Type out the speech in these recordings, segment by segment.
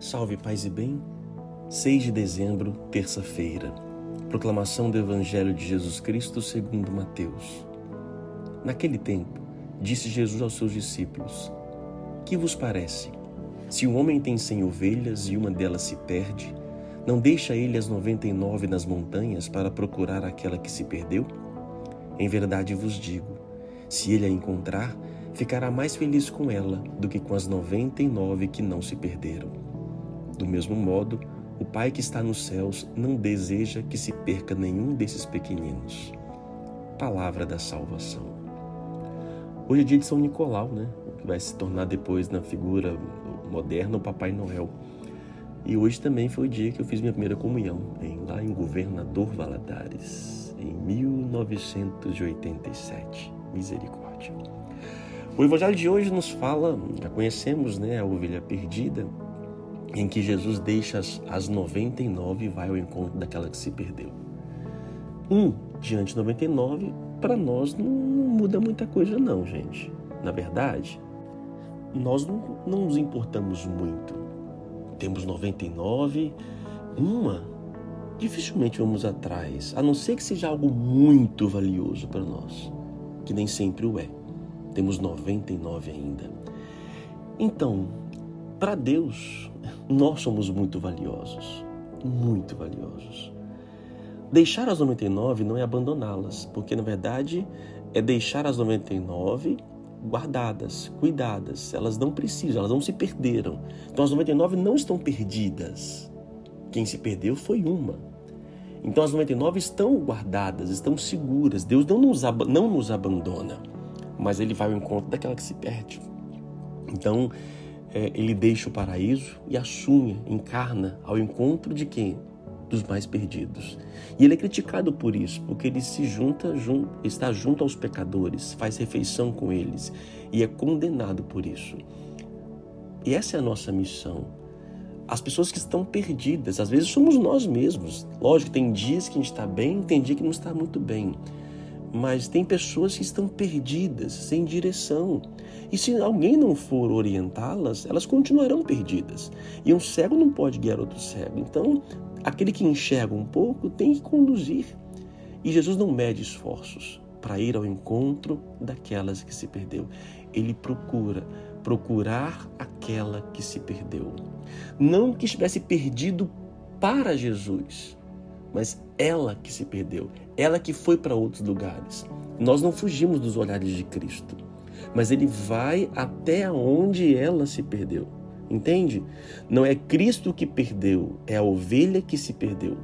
Salve, paz e bem. 6 de dezembro, terça-feira. Proclamação do Evangelho de Jesus Cristo segundo Mateus. Naquele tempo, disse Jesus aos seus discípulos: Que vos parece? Se um homem tem cem ovelhas e uma delas se perde, não deixa ele as noventa e nove nas montanhas para procurar aquela que se perdeu? Em verdade vos digo: se ele a encontrar, ficará mais feliz com ela do que com as noventa e nove que não se perderam. Do mesmo modo, o Pai que está nos céus não deseja que se perca nenhum desses pequeninos. Palavra da salvação. Hoje é dia de São Nicolau, né? Que vai se tornar depois na figura moderna o Papai Noel. E hoje também foi o dia que eu fiz minha primeira comunhão, em, lá em Governador Valadares, em 1987. Misericórdia. O Evangelho de hoje nos fala, já conhecemos, né, a ovelha perdida, em que Jesus deixa as, as 99 e vai ao encontro daquela que se perdeu. Um diante de 99, para nós não, não, muda muita coisa, não, gente. Na verdade, nós não, não nos importamos muito. Temos 99, uma, dificilmente vamos atrás, a não ser que seja algo muito valioso para nós, que nem sempre o é. Temos 99 ainda. Então, para Deus, nós somos muito valiosos, muito valiosos. Deixar as 99 não é abandoná-las, porque na verdade é deixar as 99 guardadas, cuidadas. Elas não precisam, elas não se perderam. Então as 99 não estão perdidas. Quem se perdeu foi uma. Então as 99 estão guardadas, estão seguras. Deus não nos, não nos abandona, mas Ele vai ao encontro daquela que se perde. Então, é, ele deixa o paraíso e assume, encarna ao encontro de quem? Dos mais perdidos. E ele é criticado por isso, porque ele se junta, jun, está junto aos pecadores, faz refeição com eles e é condenado por isso. E essa é a nossa missão. As pessoas que estão perdidas, às vezes somos nós mesmos. Lógico, tem dias que a gente está bem, tem dia que não está muito bem mas tem pessoas que estão perdidas, sem direção. E se alguém não for orientá-las, elas continuarão perdidas. E um cego não pode guiar outro cego. Então, aquele que enxerga um pouco tem que conduzir. E Jesus não mede esforços para ir ao encontro daquelas que se perdeu. Ele procura procurar aquela que se perdeu. Não que estivesse perdido para Jesus, mas ela que se perdeu, ela que foi para outros lugares. Nós não fugimos dos olhares de Cristo, mas ele vai até onde ela se perdeu. Entende? Não é Cristo que perdeu, é a ovelha que se perdeu.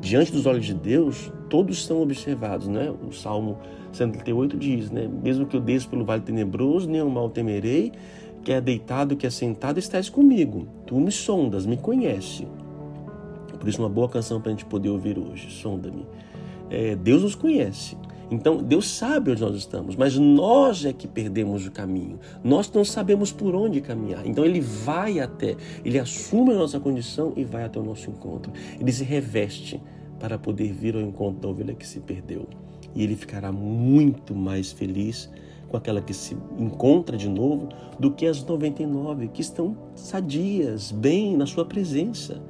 Diante dos olhos de Deus, todos são observados, né? O Salmo 138 diz, né? Mesmo que eu desça pelo vale tenebroso, nenhum mal temerei, que é deitado, que é sentado, estás comigo. Tu me sondas, me conhece. Por isso, uma boa canção para a gente poder ouvir hoje. Sonda-me. É, Deus nos conhece. Então, Deus sabe onde nós estamos, mas nós é que perdemos o caminho. Nós não sabemos por onde caminhar. Então, Ele vai até, Ele assume a nossa condição e vai até o nosso encontro. Ele se reveste para poder vir ao encontro da ovelha que se perdeu. E Ele ficará muito mais feliz com aquela que se encontra de novo do que as 99 que estão sadias, bem na Sua presença.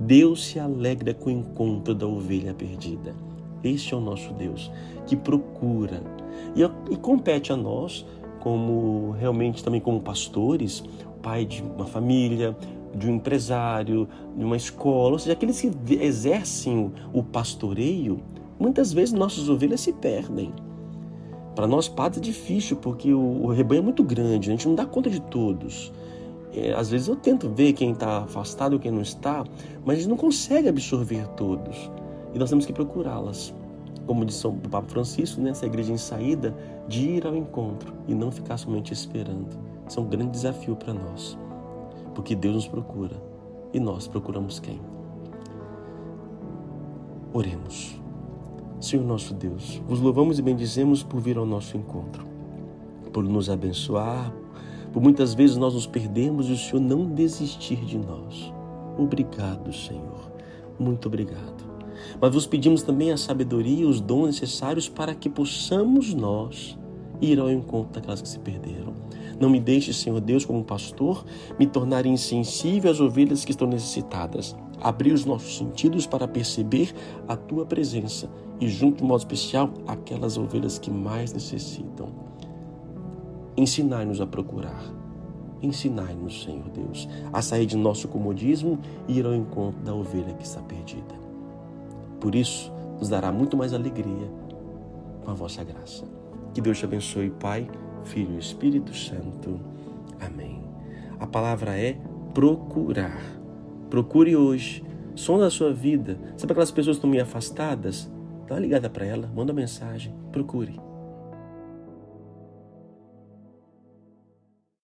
Deus se alegra com o encontro da ovelha perdida. Este é o nosso Deus que procura e, e compete a nós, como realmente também como pastores, pai de uma família, de um empresário, de uma escola, ou seja, aqueles que exercem o pastoreio, muitas vezes nossas ovelhas se perdem. Para nós padres é difícil porque o, rebanho é muito grande, a gente não dá conta de todos. É, às vezes eu tento ver quem está afastado quem não está, mas a gente não consegue absorver todos. E nós temos que procurá-las. Como disse o Papa Francisco, nessa né, igreja em saída, de ir ao encontro e não ficar somente esperando. Isso é um grande desafio para nós. Porque Deus nos procura e nós procuramos quem? Oremos. Senhor nosso Deus, vos louvamos e bendizemos por vir ao nosso encontro, por nos abençoar, por muitas vezes nós nos perdemos e o Senhor não desistir de nós. Obrigado, Senhor. Muito obrigado. Mas vos pedimos também a sabedoria e os dons necessários para que possamos nós ir ao encontro daquelas que se perderam. Não me deixe, Senhor Deus, como pastor, me tornar insensível às ovelhas que estão necessitadas. Abrir os nossos sentidos para perceber a tua presença e, junto de modo especial, aquelas ovelhas que mais necessitam. Ensinai-nos a procurar. Ensinai-nos, Senhor Deus, a sair de nosso comodismo e ir ao encontro da ovelha que está perdida. Por isso, nos dará muito mais alegria com a vossa graça. Que Deus te abençoe, Pai, Filho e Espírito Santo. Amém. A palavra é procurar. Procure hoje. Sonda a sua vida. Sabe aquelas pessoas que estão meio afastadas? Dá uma ligada para ela, manda uma mensagem. Procure.